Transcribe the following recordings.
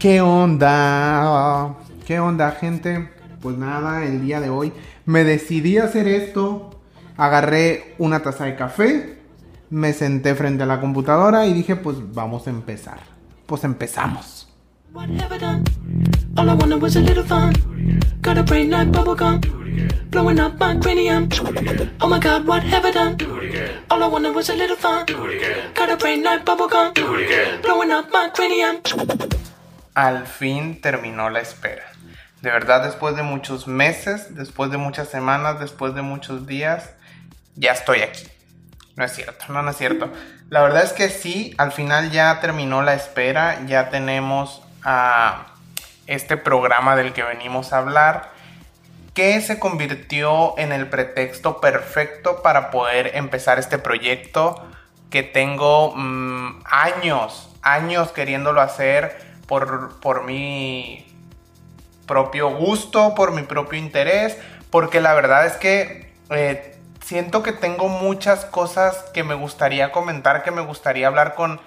¿Qué onda? ¿Qué onda, gente? Pues nada, el día de hoy me decidí a hacer esto. Agarré una taza de café, me senté frente a la computadora y dije, pues vamos a empezar. Pues empezamos. Al fin terminó la espera. De verdad, después de muchos meses, después de muchas semanas, después de muchos días, ya estoy aquí. No es cierto, no, es cierto. La verdad es que sí, al final ya terminó la espera, ya tenemos a este programa del que venimos a hablar, que se convirtió en el pretexto perfecto para poder empezar este proyecto que tengo mm, años, años queriéndolo hacer por, por mi propio gusto, por mi propio interés, porque la verdad es que eh, siento que tengo muchas cosas que me gustaría comentar, que me gustaría hablar con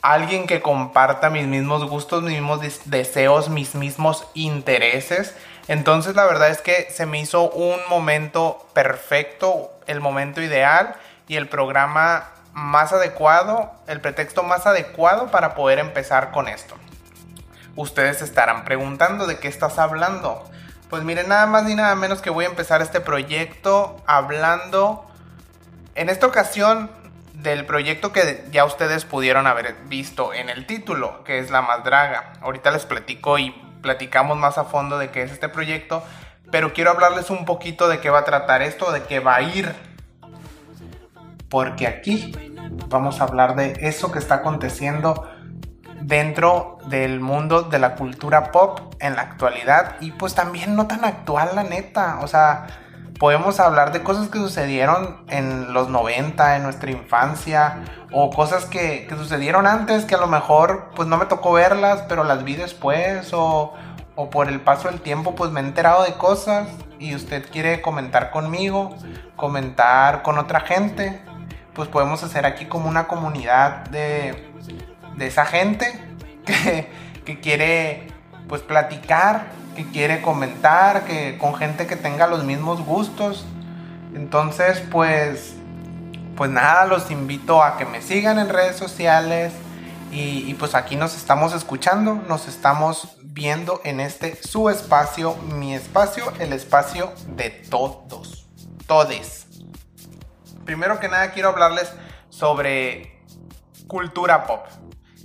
alguien que comparta mis mismos gustos, mis mismos deseos, mis mismos intereses. Entonces la verdad es que se me hizo un momento perfecto, el momento ideal y el programa más adecuado, el pretexto más adecuado para poder empezar con esto. Ustedes estarán preguntando de qué estás hablando. Pues miren, nada más ni nada menos que voy a empezar este proyecto hablando en esta ocasión del proyecto que ya ustedes pudieron haber visto en el título, que es La Más Draga. Ahorita les platico y platicamos más a fondo de qué es este proyecto, pero quiero hablarles un poquito de qué va a tratar esto, de qué va a ir. Porque aquí vamos a hablar de eso que está aconteciendo dentro del mundo de la cultura pop en la actualidad y pues también no tan actual la neta, o sea, podemos hablar de cosas que sucedieron en los 90, en nuestra infancia, o cosas que, sucedieron antes que a lo mejor pues no me tocó verlas, pero las vi después, o, o por el paso del tiempo pues me he enterado de cosas y usted quiere comentar conmigo, comentar con otra gente, pues podemos hacer aquí como una comunidad de, de esa gente que, que quiere pues platicar que quiere comentar, que con gente que tenga los mismos gustos. Entonces, pues, pues nada, los invito a que me sigan en redes sociales y, pues aquí nos estamos escuchando, nos estamos viendo en este su espacio, mi espacio, el espacio de todos, todes. Primero que nada quiero hablarles sobre cultura pop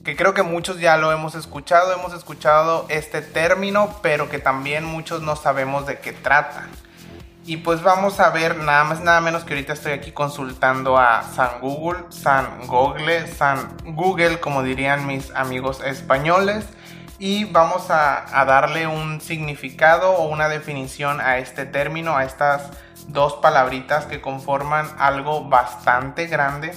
que creo que muchos ya lo hemos escuchado, hemos escuchado este término, pero que también muchos no sabemos de qué trata. Y pues vamos a ver nada más nada menos que ahorita estoy aquí consultando a San Google, San Google, San Google, como dirían mis amigos españoles. Y vamos a, a darle un significado o una definición a este término, a estas dos palabritas que conforman algo bastante grande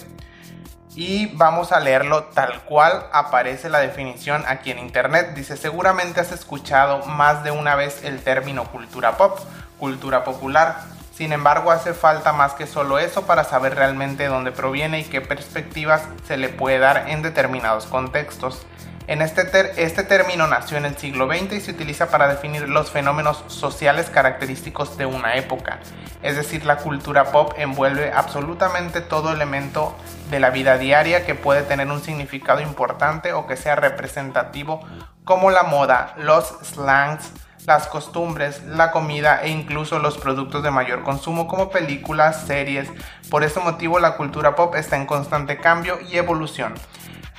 y vamos a leerlo tal cual aparece la definición aquí en internet. Dice, seguramente has escuchado más de una vez el término cultura pop, cultura popular. Sin embargo, hace falta más que solo eso para saber realmente dónde proviene y qué perspectivas se le puede dar en determinados contextos. En este, este término nació en el siglo XX y se utiliza para definir los fenómenos sociales característicos de una época. Es decir, la cultura pop envuelve absolutamente todo elemento de la vida diaria que puede tener un significado importante o que sea representativo como la moda, los slangs, las costumbres, la comida e incluso los productos de mayor consumo como películas, series. Por ese motivo la cultura pop está en constante cambio y evolución.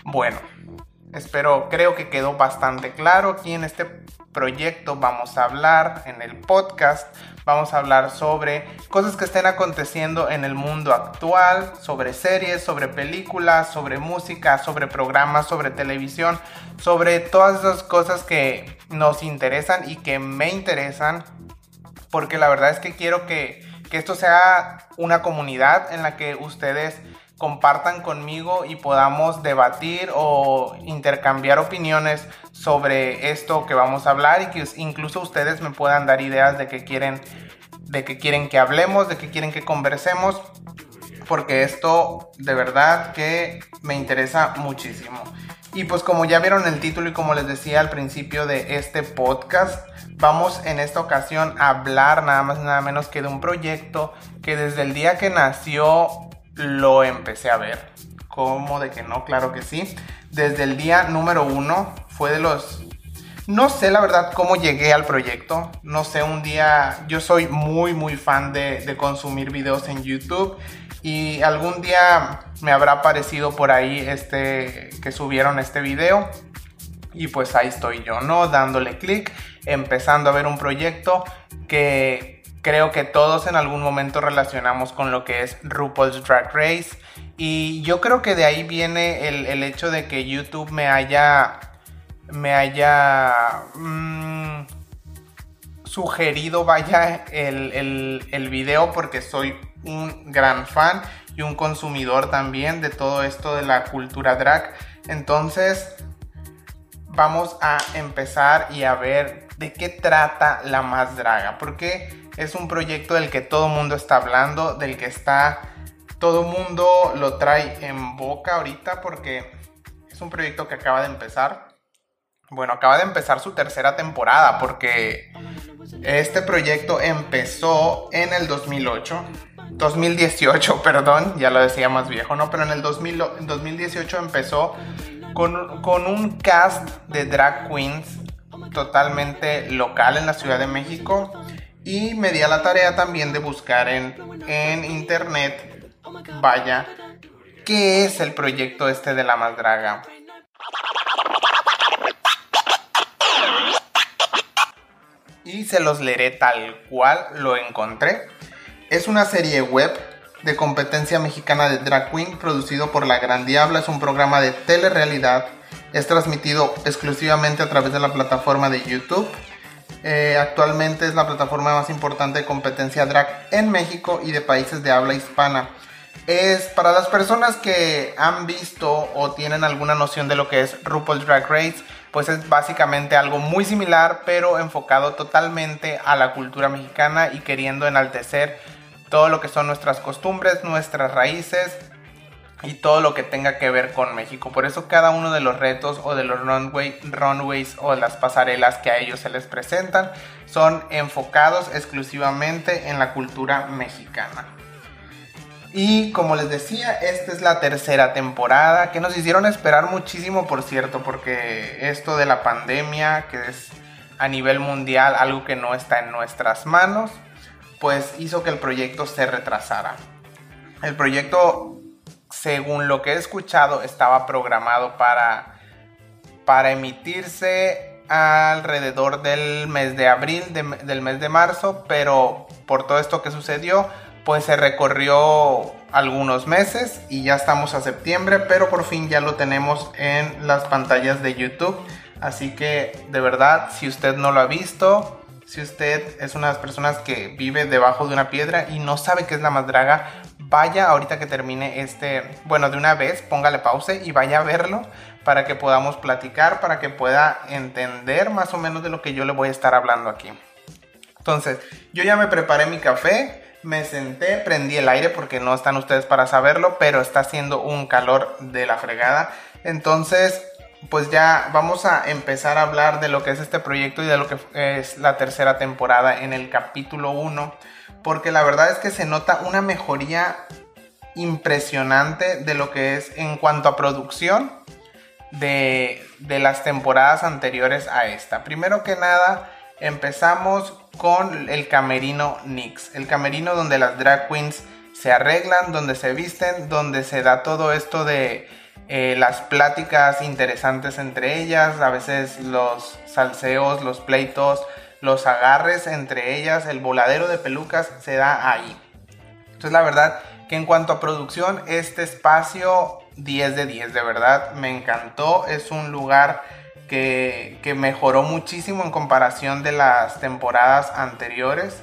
Bueno, Espero, creo que quedó bastante claro. Aquí en este proyecto vamos a hablar, en el podcast, vamos a hablar sobre cosas que estén aconteciendo en el mundo actual, sobre series, sobre películas, sobre música, sobre programas, sobre televisión, sobre todas esas cosas que nos interesan y que me interesan, porque la verdad es que quiero que, que esto sea una comunidad en la que ustedes compartan conmigo y podamos debatir o intercambiar opiniones sobre esto que vamos a hablar y que incluso ustedes me puedan dar ideas de qué quieren de quieren que hablemos, de qué quieren que conversemos, porque esto de verdad que me interesa muchísimo. Y pues como ya vieron el título y como les decía al principio de este podcast, vamos en esta ocasión a hablar nada más nada menos que de un proyecto que desde el día que nació lo empecé a ver. ¿Cómo de que no? Claro que sí. Desde el día número uno fue de los... No sé la verdad cómo llegué al proyecto. No sé, un día yo soy muy muy fan de, de consumir videos en YouTube y algún día me habrá aparecido por ahí este que subieron este video y pues ahí estoy yo, ¿no? Dándole clic, empezando a ver un proyecto que creo que todos en algún momento relacionamos con lo que es RuPaul's Drag Race y yo creo que de ahí viene el, hecho de que YouTube me haya me haya mm, sugerido vaya el, el, el video porque soy un gran fan y un consumidor también de todo esto de la cultura drag. Entonces, vamos a empezar y a ver de qué trata La Más Draga, porque es un proyecto del que todo mundo está hablando, del que está todo mundo lo trae en boca ahorita porque es un proyecto que acaba de empezar. Bueno, acaba de empezar su tercera temporada porque este proyecto empezó en el 2008 2018, perdón, ya lo decía más viejo, ¿no? Pero en el 2018 empezó con, con, un cast de drag queens totalmente local en la Ciudad de México y me di a la tarea también de buscar en, en internet, vaya, ¿qué es el proyecto este de la más draga? Y se los leeré tal cual lo encontré. Es una serie web de competencia mexicana de drag queen producido por La Gran Diabla. Es un programa de telerrealidad. Es transmitido exclusivamente a través de la plataforma de YouTube. Eh, actualmente es la plataforma más importante de competencia drag en México y de países de habla hispana. Es para las personas que han visto o tienen alguna noción de lo que es RuPaul's Drag Race, pues es básicamente algo muy similar, pero enfocado totalmente a la cultura mexicana y queriendo enaltecer todo lo que son nuestras costumbres, nuestras raíces y todo lo que tenga que ver con México. Por eso cada uno de los retos o de los runway, runways o las pasarelas que a ellos se les presentan son enfocados exclusivamente en la cultura mexicana. Y como les decía, esta es la tercera temporada que nos hicieron esperar muchísimo, por cierto, porque esto de la pandemia, que es a nivel mundial algo que no está en nuestras manos, pues hizo que el proyecto se retrasara. El proyecto, según lo que he escuchado, estaba programado para, para emitirse alrededor del mes de abril, del mes de marzo, pero por todo esto que sucedió, pues se recorrió algunos meses y ya estamos a septiembre, pero por fin ya lo tenemos en las pantallas de YouTube. Así que de verdad, si usted no lo ha visto, si usted es una de las personas que vive debajo de una piedra y no sabe qué es la madraga, vaya ahorita que termine este, bueno, de una vez, póngale pause y vaya a verlo para que podamos platicar, para que pueda entender más o menos de lo que yo le voy a estar hablando aquí. Entonces, yo ya me preparé mi café, me senté, prendí el aire porque no están ustedes para saberlo, pero está haciendo un calor de la fregada. Entonces, pues ya vamos a empezar a hablar de lo que es este proyecto y de lo que es la tercera temporada en el capítulo 1, porque la verdad es que se nota una mejoría impresionante de lo que es en cuanto a producción de, de las temporadas anteriores a esta. Primero que nada, empezamos con el camerino Nix, el camerino donde las drag queens se arreglan, donde se visten, donde se da todo esto de eh, las pláticas interesantes entre ellas, a veces los salseos, los pleitos, los agarres entre ellas, el voladero de pelucas se da ahí. Entonces la verdad que en cuanto a producción, este espacio 10 de 10, de verdad, me encantó, es un lugar que, que mejoró muchísimo en comparación de las temporadas anteriores.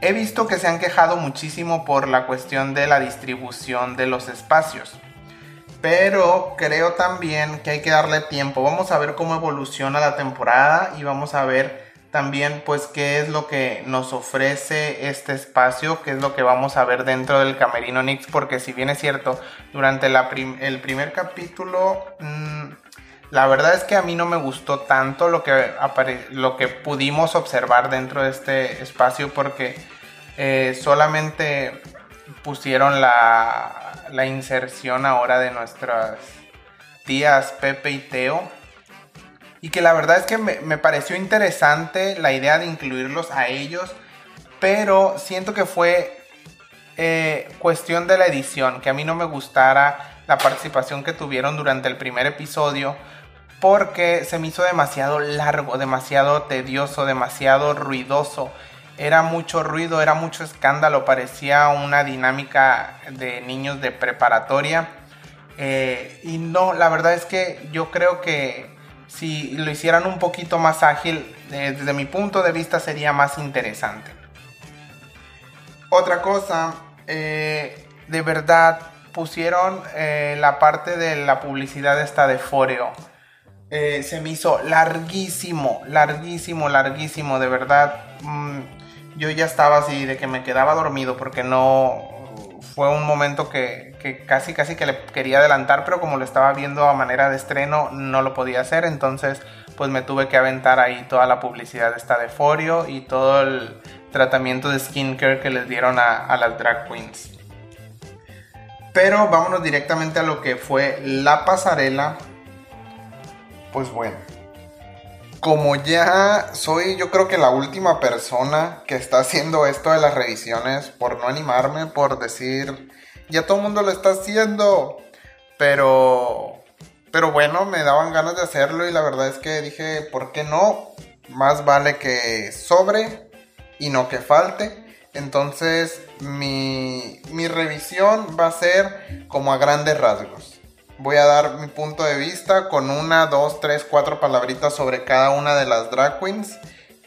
He visto que se han quejado muchísimo por la cuestión de la distribución de los espacios pero creo también que hay que darle tiempo. Vamos a ver cómo evoluciona la temporada y vamos a ver también pues qué es lo que nos ofrece este espacio, qué es lo que vamos a ver dentro del Camerino Nix, porque si bien es cierto, durante el primer capítulo, mm, La verdad es que a mí no me gustó tanto lo que, lo que pudimos observar dentro de este espacio porque eh, solamente pusieron la, la inserción ahora de nuestras tías Pepe y Teo. Y que la verdad es que me, pareció interesante la idea de incluirlos a ellos. Pero siento que fue eh, cuestión de la edición. Que a mí no me gustara la participación que tuvieron durante el primer episodio. Porque se me hizo demasiado largo, demasiado tedioso, demasiado ruidoso era mucho ruido, era mucho escándalo, parecía una dinámica de niños de preparatoria. Eh, y no, la verdad es que yo creo que si lo hicieran un poquito más ágil, eh, desde mi punto de vista sería más interesante. Otra cosa, eh, de verdad pusieron la parte de la publicidad esta de Foreo. se me hizo larguísimo, larguísimo, larguísimo, de verdad. Mm, yo ya estaba así de que me quedaba dormido porque no fue un momento que, casi casi que le quería adelantar, pero como lo estaba viendo a manera de estreno no lo podía hacer, entonces pues me tuve que aventar ahí toda la publicidad de esta de Forio y todo el tratamiento de skincare que les dieron a, a las drag queens. Pero vámonos directamente a lo que fue la pasarela. Pues bueno, como ya soy yo creo que la última persona que está haciendo esto de las revisiones, por no animarme, por decir, ya todo el mundo lo está haciendo, pero, pero bueno, me daban ganas de hacerlo y la verdad es que dije, ¿por qué no? Más vale que sobre y no que falte. Entonces mi, mi revisión va a ser como a grandes rasgos. Voy a dar mi punto de vista con una, dos, tres, cuatro palabritas sobre cada una de las drag queens.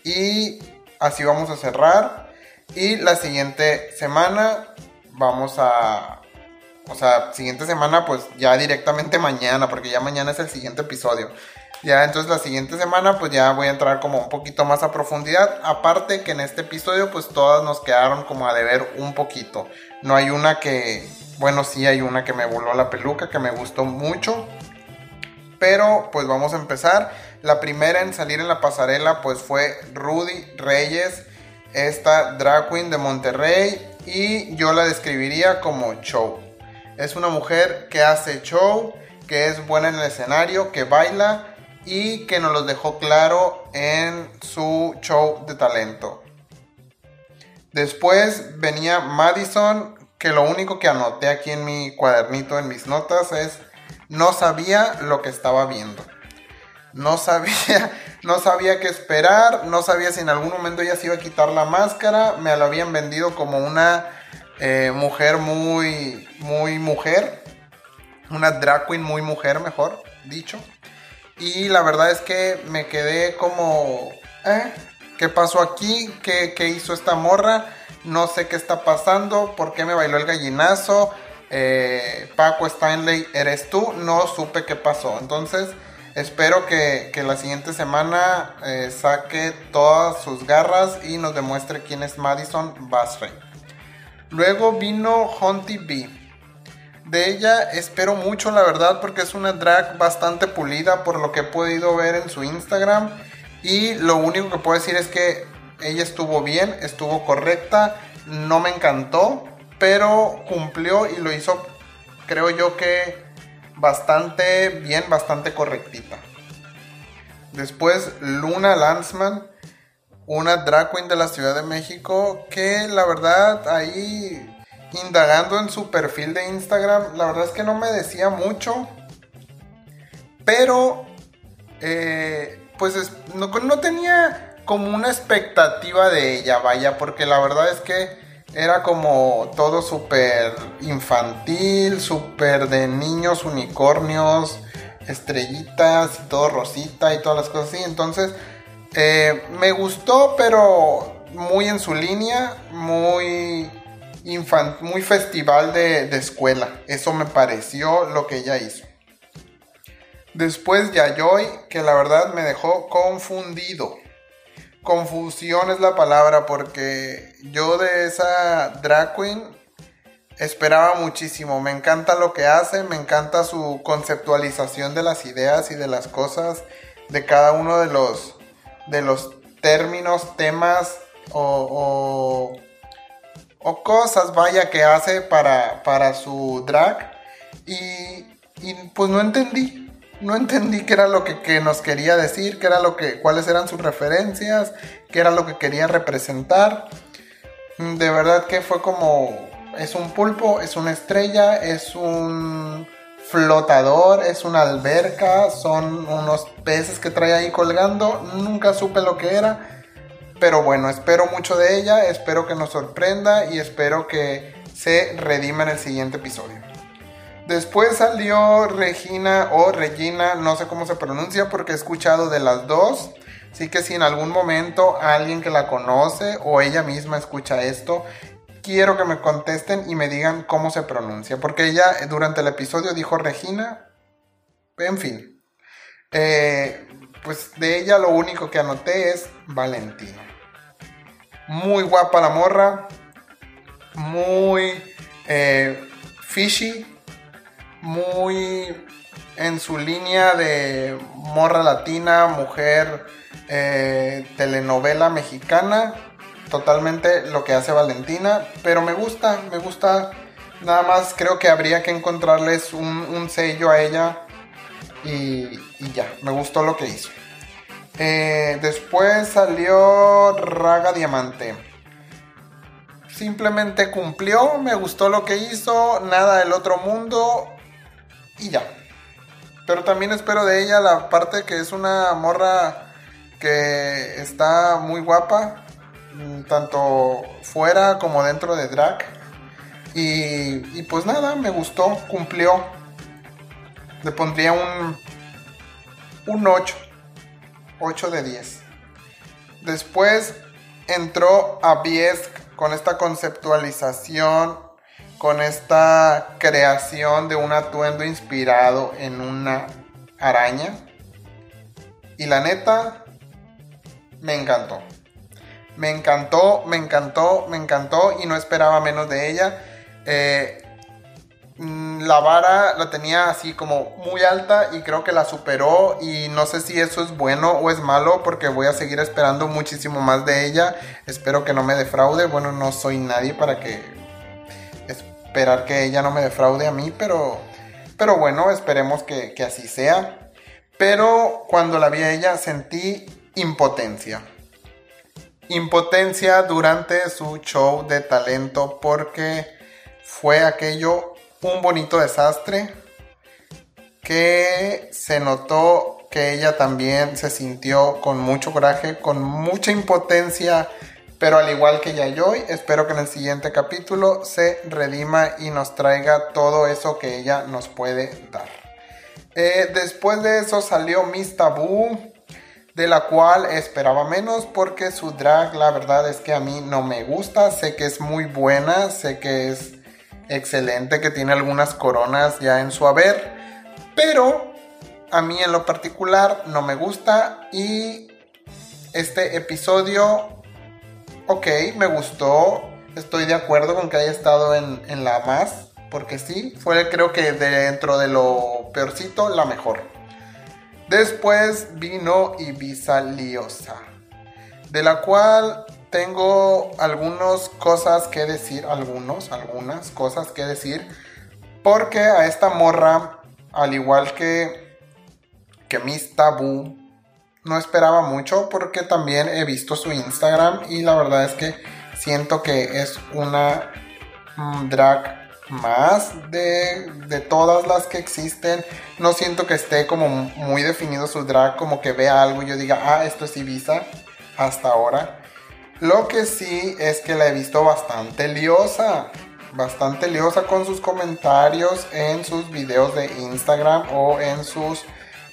Y así vamos a cerrar. Y la siguiente semana vamos a... O sea, siguiente semana pues ya directamente mañana, porque ya mañana es el siguiente episodio. Ya, entonces la siguiente semana pues ya voy a entrar como un poquito más a profundidad. Aparte que en este episodio pues todas nos quedaron como a deber un poquito. No hay una que, bueno, sí hay una que me voló la peluca, que me gustó mucho. Pero pues vamos a empezar. La primera en salir en la pasarela pues fue Rudy Reyes, esta drag queen de Monterrey. Y yo la describiría como show. Es una mujer que hace show, que es buena en el escenario, que baila y que nos lo dejó claro en su show de talento. Después venía Madison, que lo único que anoté aquí en mi cuadernito, en mis notas, es no sabía lo que estaba viendo. No sabía, no sabía qué esperar, no sabía si en algún momento ella se iba a quitar la máscara. Me la habían vendido como una eh, mujer muy, muy mujer. Una drag queen muy mujer, mejor dicho. Y la verdad es que me quedé como, ¿eh? ¿Qué pasó aquí? ¿Qué, ¿Qué, hizo esta morra? No sé qué está pasando. ¿Por qué me bailó el gallinazo? Eh, Paco Stanley, ¿eres tú? No supe qué pasó. Entonces, espero que, la siguiente semana eh, saque todas sus garras y nos demuestre quién es Madison Basray. Luego vino Hunty B de ella espero mucho, la verdad, porque es una drag bastante pulida por lo que he podido ver en su Instagram. Y lo único que puedo decir es que ella estuvo bien, estuvo correcta, no me encantó, pero cumplió y lo hizo, creo yo que bastante bien, bastante correctita. Después Luna Lanzman, una drag queen de la Ciudad de México, que la verdad ahí indagando en su perfil de Instagram, la verdad es que no me decía mucho. Pero, eh, pues no, no, tenía como una expectativa de ella, vaya, porque la verdad es que era como todo súper infantil, súper de niños, unicornios, estrellitas todo rosita y todas las cosas así. Entonces, eh, me gustó, pero muy en su línea, muy muy festival de, escuela. Eso me pareció lo que ella hizo. Después Yayoi, que la verdad me dejó confundido. Confusión es la palabra porque yo de esa drag queen esperaba muchísimo. Me encanta lo que hace, me encanta su conceptualización de las ideas y de las cosas, de cada uno de los, de los términos, temas o, o, cosas, vaya, que hace para, para su drag. Y, y, pues no entendí. No entendí qué era lo que, que, nos quería decir, qué era lo que, cuáles eran sus referencias, qué era lo que quería representar. De verdad que fue como es un pulpo, es una estrella, es un flotador, es una alberca, son unos peces que trae ahí colgando. Nunca supe lo que era. Pero bueno, espero mucho de ella, espero que nos sorprenda y espero que se redima en el siguiente episodio. Después salió Regina o Regina, no sé cómo se pronuncia porque he escuchado de las dos. Así que si en algún momento alguien que la conoce o ella misma escucha esto quiero que me contesten y me digan cómo se pronuncia. Porque ella eh, durante el episodio dijo Regina. En fin. Eh, pues de ella lo único que anoté es Valentino. Muy guapa la morra. Muy eh, fishy. Muy en su línea de morra latina, mujer, telenovela mexicana totalmente lo que hace Valentina, pero me gusta, me gusta. Nada más creo que habría que encontrarles un, sello a ella y, ya, me gustó lo que hizo. Eh, después salió Raga Diamante. Simplemente cumplió, me gustó lo que hizo, nada del otro mundo y ya. Pero también espero de ella la parte que es una morra que está muy guapa, Mm, tanto fuera como dentro de drag. Y, pues nada, me gustó, cumplió. Le pondría un, un 8. 8 de 10. Después entró a Biesk con esta conceptualización, con esta creación de un atuendo inspirado en una araña. Y la neta, me encantó. Me encantó, me encantó, me encantó y no esperaba menos de ella. Eh, mm, la vara la tenía así como muy alta y creo que la superó y no sé si eso es bueno o es malo porque voy a seguir esperando muchísimo más de ella. Espero que no me defraude. Bueno, no soy nadie para que esperar que ella no me defraude a mí, pero, pero bueno, esperemos que, que así sea. Pero cuando la vi a ella sentí impotencia impotencia durante su show de talento porque fue aquello un bonito desastre que se notó que ella también se sintió con mucho coraje, con mucha impotencia, pero al igual que Yayoi, espero que en el siguiente capítulo se redima y nos traiga todo eso que ella nos puede dar. Eh, después de eso salió Miss Taboo de la cual esperaba menos porque su drag la verdad es que a mí no me gusta, sé que es muy buena, sé que es excelente, que tiene algunas coronas ya en su haber, pero a mí en lo particular no me gusta y este episodio, ok, me gustó, estoy de acuerdo con que haya estado en, en la más, porque sí, fue creo que dentro de lo peorcito la mejor. Después vino Ibiza Liosa, de la cual tengo algunas cosas que decir, algunos, algunas cosas que decir, porque a esta morra, al igual que, que Miss Taboo, no esperaba mucho porque también he visto su Instagram y la verdad es que siento que es una mm, drag más de, de, todas las que existen. No siento que esté como muy definido su drag, como que vea algo y yo diga, ah, esto es Ibiza hasta ahora. Lo que sí es que la he visto bastante liosa, bastante liosa con sus comentarios en sus videos de Instagram o en sus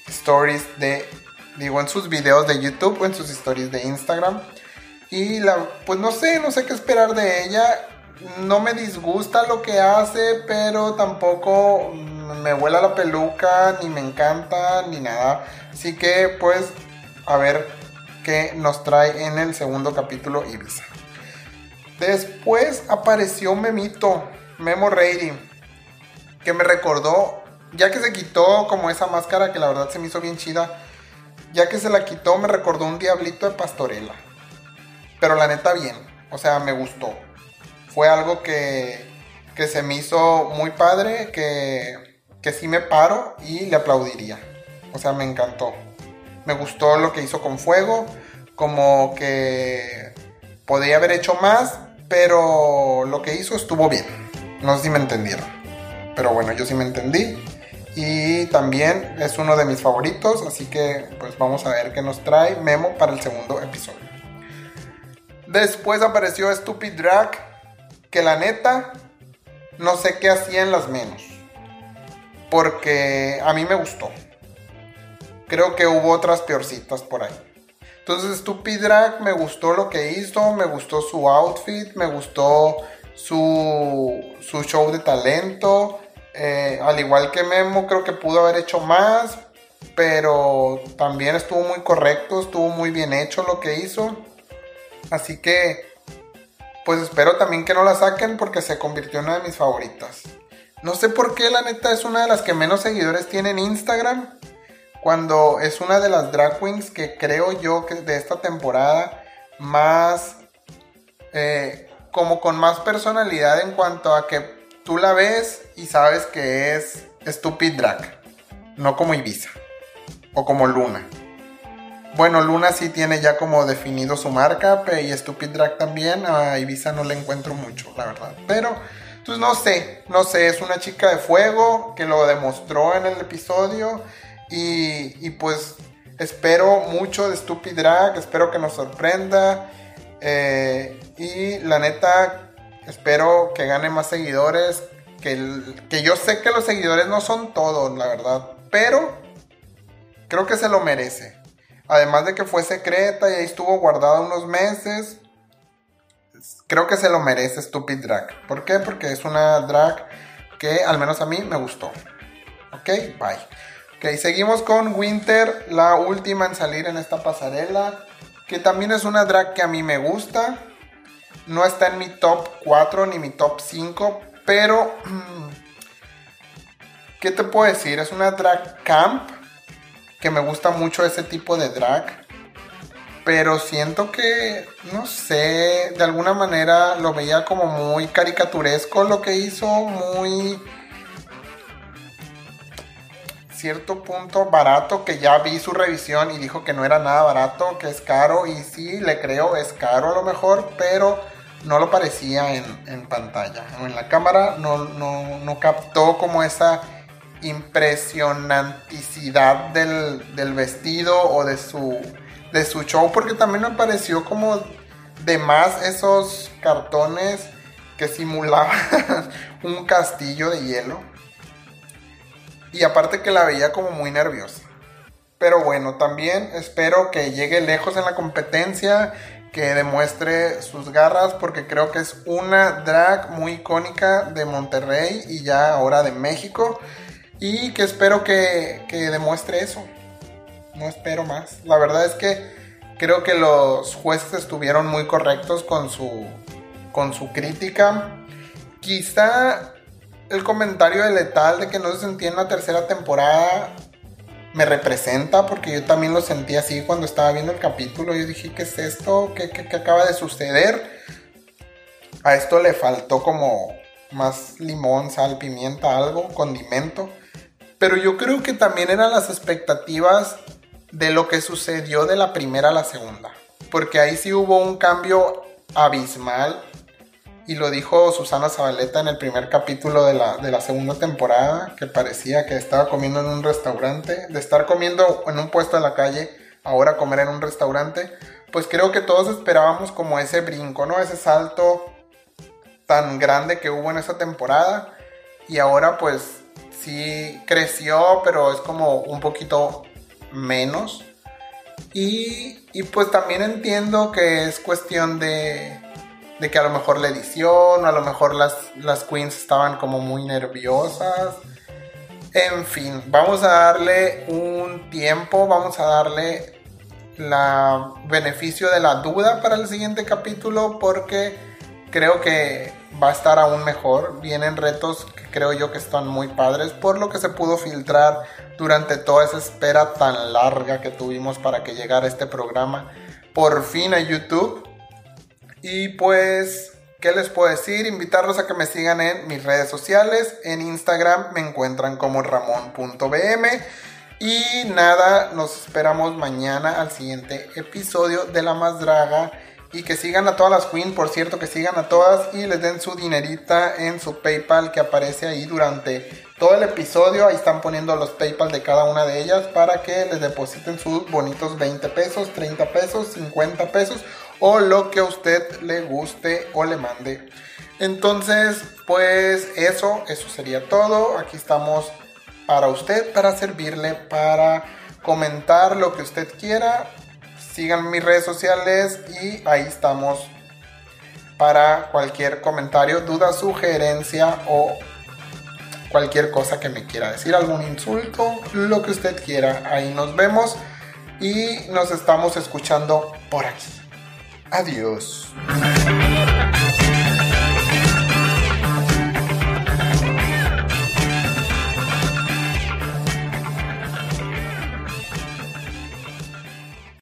stories de, digo, en sus videos de YouTube o en sus stories de Instagram. Y la, pues no sé, no sé qué esperar de ella no me disgusta lo que hace, pero tampoco me vuela la peluca, ni me encanta, ni nada. Así que pues a ver qué nos trae en el segundo capítulo Ibiza. Después apareció Memito. Memo Reidi, que me recordó, ya que se quitó como esa máscara que la verdad se me hizo bien chida, ya que se la quitó me recordó un diablito de pastorela. Pero la neta bien, o sea, me gustó. Fue algo que, que se me hizo muy padre, que, que sí me paro y le aplaudiría. O sea, me encantó. Me gustó lo que hizo con fuego, como que podía haber hecho más, pero lo que hizo estuvo bien. No sé si me entendieron. Pero bueno, yo sí me entendí. Y también es uno de mis favoritos, así que pues vamos a ver qué nos trae Memo para el segundo episodio. Después apareció Stupid Drag, que la neta no sé qué hacía en las menos. Porque a mí me gustó. Creo que hubo otras peorcitas por ahí. Entonces Stupid Drag me gustó lo que hizo, me gustó su outfit, me gustó su, su show de talento. Eh, al igual que Memo, creo que pudo haber hecho más, pero también estuvo muy correcto, estuvo muy bien hecho lo que hizo. Así que, pues espero también que no la saquen porque se convirtió en una de mis favoritas. No sé por qué, la neta, es una de las que menos seguidores tiene en Instagram cuando es una de las drag queens que creo yo que de esta temporada más eh, como con más personalidad en cuanto a que tú la ves y sabes que es stupid drag, no como Ibiza o como Luna. Bueno, Luna sí tiene ya como definido su marca y Stupid Drag también. A Ibiza no le encuentro mucho, la verdad. Pero, pues no sé, no sé, es una chica de fuego que lo demostró en el episodio y, pues espero mucho de Stupid Drag, espero que nos sorprenda. Eh, y la neta, espero que gane más seguidores. Que, que yo sé que los seguidores no son todos, la verdad. Pero creo que se lo merece. Además de que fue secreta y ahí estuvo guardada unos meses. Creo que se lo merece Stupid Drag. ¿Por qué? Porque es una drag que al menos a mí me gustó. Ok, bye. Ok, seguimos con Winter, la última en salir en esta pasarela, que también es una drag que a mí me gusta. No está en mi top 4 ni mi top 5, pero ¿qué te puedo decir? Es una drag camp que me gusta mucho ese tipo de drag. Pero siento que, no sé, de alguna manera lo veía como muy caricaturesco lo que hizo, muy cierto punto barato que ya vi su revisión y dijo que no era nada barato, que es caro y sí, le creo, es caro a lo mejor, pero no lo parecía en, pantalla. En la cámara no, no, captó como esa impresionanticidad del, del, vestido o de su, de su show, porque también me pareció como de más esos cartones que simulaban un castillo de hielo. Y aparte que la veía como muy nerviosa. Pero bueno, también espero que llegue lejos en la competencia, que demuestre sus garras, porque creo que es una drag muy icónica de Monterrey y ya ahora de México. Y que espero que, que demuestre eso. No espero más. La verdad es que creo que los jueces estuvieron muy correctos con su, con su crítica. Quizá el comentario de Letal de que no se sentía en la tercera temporada me representa porque yo también lo sentí así cuando estaba viendo el capítulo. Yo dije, ¿qué es esto? ¿Qué, qué, acaba de suceder? A esto le faltó como más limón, sal, pimienta, algo, condimento. Pero yo creo que también eran las expectativas de lo que sucedió de la primera a la segunda. Porque ahí sí hubo un cambio abismal y lo dijo Susana Zabaleta en el primer capítulo de la, segunda temporada, que parecía que estaba comiendo en un restaurante, de estar comiendo en un puesto de la calle, ahora comer en un restaurante, pues creo que todos esperábamos como ese brinco, ¿no? Ese salto tan grande que hubo en esa temporada y ahora pues sí creció, pero es como un poquito menos. Y, y pues también entiendo que es cuestión de, de que a lo mejor la edición, a lo mejor las, las queens estaban como muy nerviosas. En fin, vamos a darle un tiempo, vamos a darle la beneficio de la duda para el siguiente capítulo porque creo que va a estar aún mejor. Vienen retos que creo yo que están muy padres por lo que se pudo filtrar durante toda esa espera tan larga que tuvimos para que llegara este programa por fin a YouTube. Y pues, ¿qué les puedo decir? Invitarlos a que me sigan en mis redes sociales. En Instagram me encuentran como ramón.bm. Y nada, nos esperamos mañana al siguiente episodio de La Más Draga. Y que sigan a todas las queen, por cierto, que sigan a todas y les den su dinerita en su PayPal que aparece ahí durante todo el episodio. Ahí están poniendo los PayPal de cada una de ellas para que les depositen sus bonitos 20 pesos, 30 pesos, 50 pesos o lo que a usted le guste o le mande. Entonces, pues eso, eso sería todo. Aquí estamos para usted, para servirle, para comentar lo que usted quiera. Sigan mis redes sociales y ahí estamos para cualquier comentario, duda, sugerencia o cualquier cosa que me quiera decir, algún insulto, lo que usted quiera. Ahí nos vemos y nos estamos escuchando por aquí. Adiós.